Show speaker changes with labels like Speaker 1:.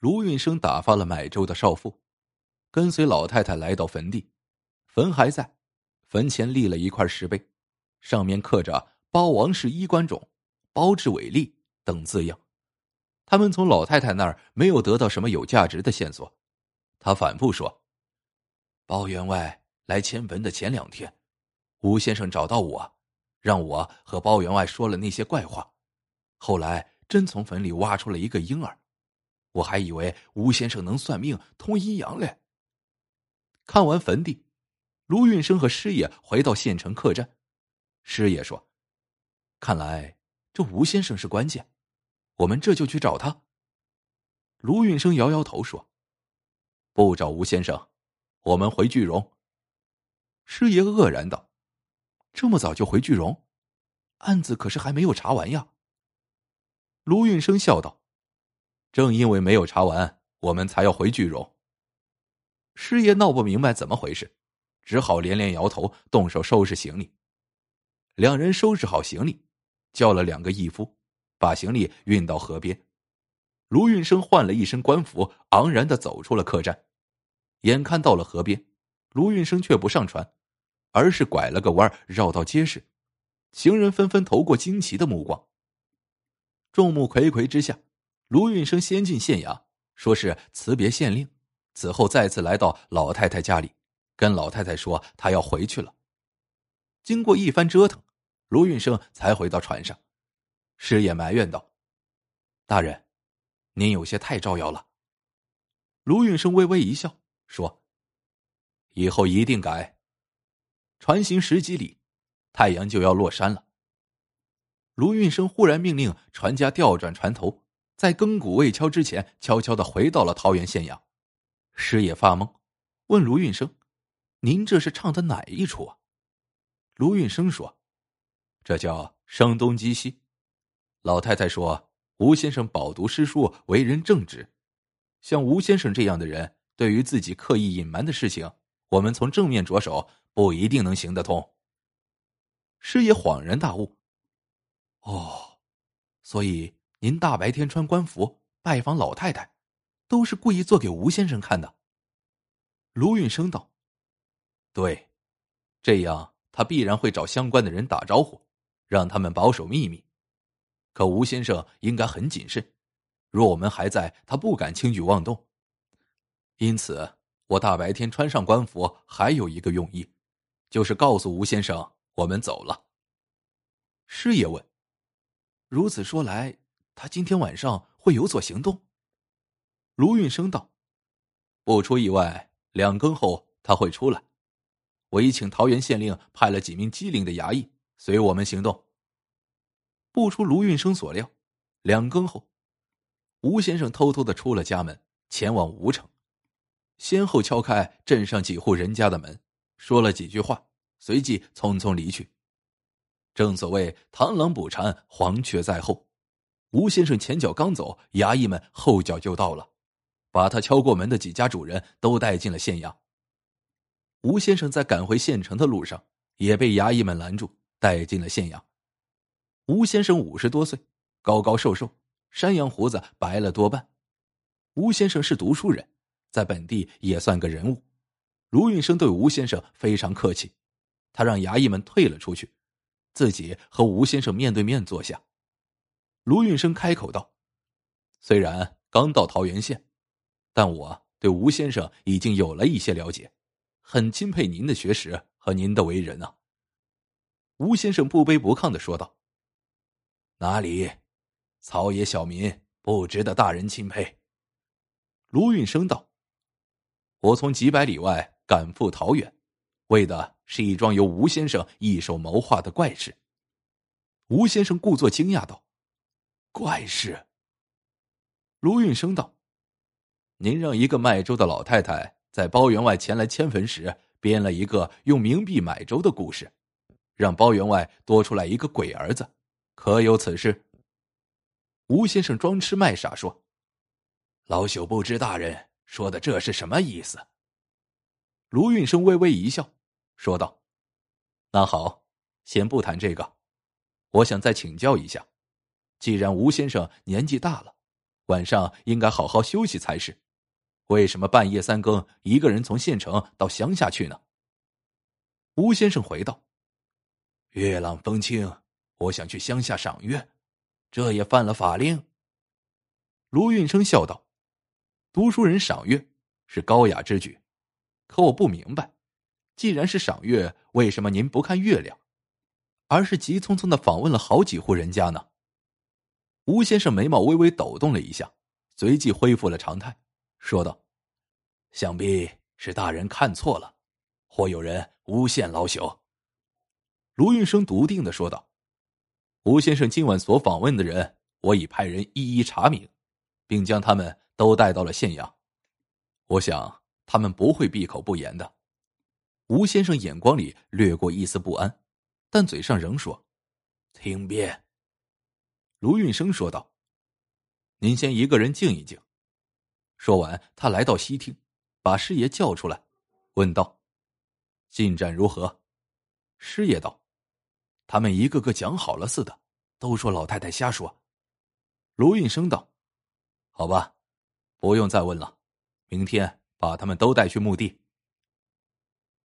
Speaker 1: 卢运生打发了买粥的少妇，跟随老太太来到坟地，坟还在，坟前立了一块石碑，上面刻着“包王氏衣冠冢，包治伟立”等字样。他们从老太太那儿没有得到什么有价值的线索，他反复说：“包员外来迁坟的前两天，吴先生找到我，让我和包员外说了那些怪话，后来真从坟里挖出了一个婴儿。”我还以为吴先生能算命通阴阳嘞。看完坟地，卢运生和师爷回到县城客栈。师爷说：“看来这吴先生是关键，我们这就去找他。”卢运生摇摇头说：“不找吴先生，我们回句容。”师爷愕然道：“这么早就回句容？案子可是还没有查完呀。”卢运生笑道。正因为没有查完，我们才要回句容。师爷闹不明白怎么回事，只好连连摇头，动手收拾行李。两人收拾好行李，叫了两个义夫，把行李运到河边。卢运生换了一身官服，昂然的走出了客栈。眼看到了河边，卢运生却不上船，而是拐了个弯，绕到街市。行人纷纷投过惊奇的目光。众目睽睽之下。卢运生先进县衙，说是辞别县令，此后再次来到老太太家里，跟老太太说他要回去了。经过一番折腾，卢运生才回到船上。师爷埋怨道：“大人，您有些太招摇了。”卢运生微微一笑，说：“以后一定改。”船行十几里，太阳就要落山了。卢运生忽然命令船家调转船头。在更鼓未敲之前，悄悄的回到了桃园县衙。师爷发懵，问卢运生：“您这是唱的哪一出啊？”卢运生说：“这叫声东击西。”老太太说：“吴先生饱读诗书，为人正直。像吴先生这样的人，对于自己刻意隐瞒的事情，我们从正面着手，不一定能行得通。”师爷恍然大悟：“哦，所以。”您大白天穿官服拜访老太太，都是故意做给吴先生看的。卢运生道：“对，这样他必然会找相关的人打招呼，让他们保守秘密。可吴先生应该很谨慎，若我们还在，他不敢轻举妄动。因此，我大白天穿上官服还有一个用意，就是告诉吴先生我们走了。”师爷问：“如此说来。”他今天晚上会有所行动。卢运生道：“不出意外，两更后他会出来。我已请桃园县令派了几名机灵的衙役随我们行动。”不出卢运生所料，两更后，吴先生偷偷的出了家门，前往吴城，先后敲开镇上几户人家的门，说了几句话，随即匆匆离去。正所谓螳螂捕蝉，黄雀在后。吴先生前脚刚走，衙役们后脚就到了，把他敲过门的几家主人都带进了县衙。吴先生在赶回县城的路上，也被衙役们拦住，带进了县衙。吴先生五十多岁，高高瘦瘦，山羊胡子白了多半。吴先生是读书人，在本地也算个人物。卢运生对吴先生非常客气，他让衙役们退了出去，自己和吴先生面对面坐下。卢运生开口道：“虽然刚到桃源县，但我对吴先生已经有了一些了解，很钦佩您的学识和您的为人啊。”吴先生不卑不亢的说道：“哪里，草野小民不值得大人钦佩。”卢运生道：“我从几百里外赶赴桃源，为的是一桩由吴先生一手谋划的怪事。”吴先生故作惊讶道。怪事。卢运生道：“您让一个卖粥的老太太在包员外前来迁坟时，编了一个用冥币买粥的故事，让包员外多出来一个鬼儿子，可有此事？”吴先生装痴卖傻说：“老朽不知大人说的这是什么意思。”卢运生微微一笑，说道：“那好，先不谈这个，我想再请教一下。”既然吴先生年纪大了，晚上应该好好休息才是。为什么半夜三更一个人从县城到乡下去呢？”吴先生回道：“月朗风清，我想去乡下赏月，这也犯了法令。”卢运生笑道：“读书人赏月是高雅之举，可我不明白，既然是赏月，为什么您不看月亮，而是急匆匆的访问了好几户人家呢？”吴先生眉毛微微抖动了一下，随即恢复了常态，说道：“想必是大人看错了，或有人诬陷老朽。”卢运生笃定的说道：“吴先生今晚所访问的人，我已派人一一查明。”并将他们都带到了县衙，我想他们不会闭口不言的。吴先生眼光里掠过一丝不安，但嘴上仍说：“听便。”卢运生说道：“您先一个人静一静。”说完，他来到西厅，把师爷叫出来，问道：“进展如何？”师爷道：“他们一个个讲好了似的，都说老太太瞎说。”卢运生道。好吧，不用再问了。明天把他们都带去墓地。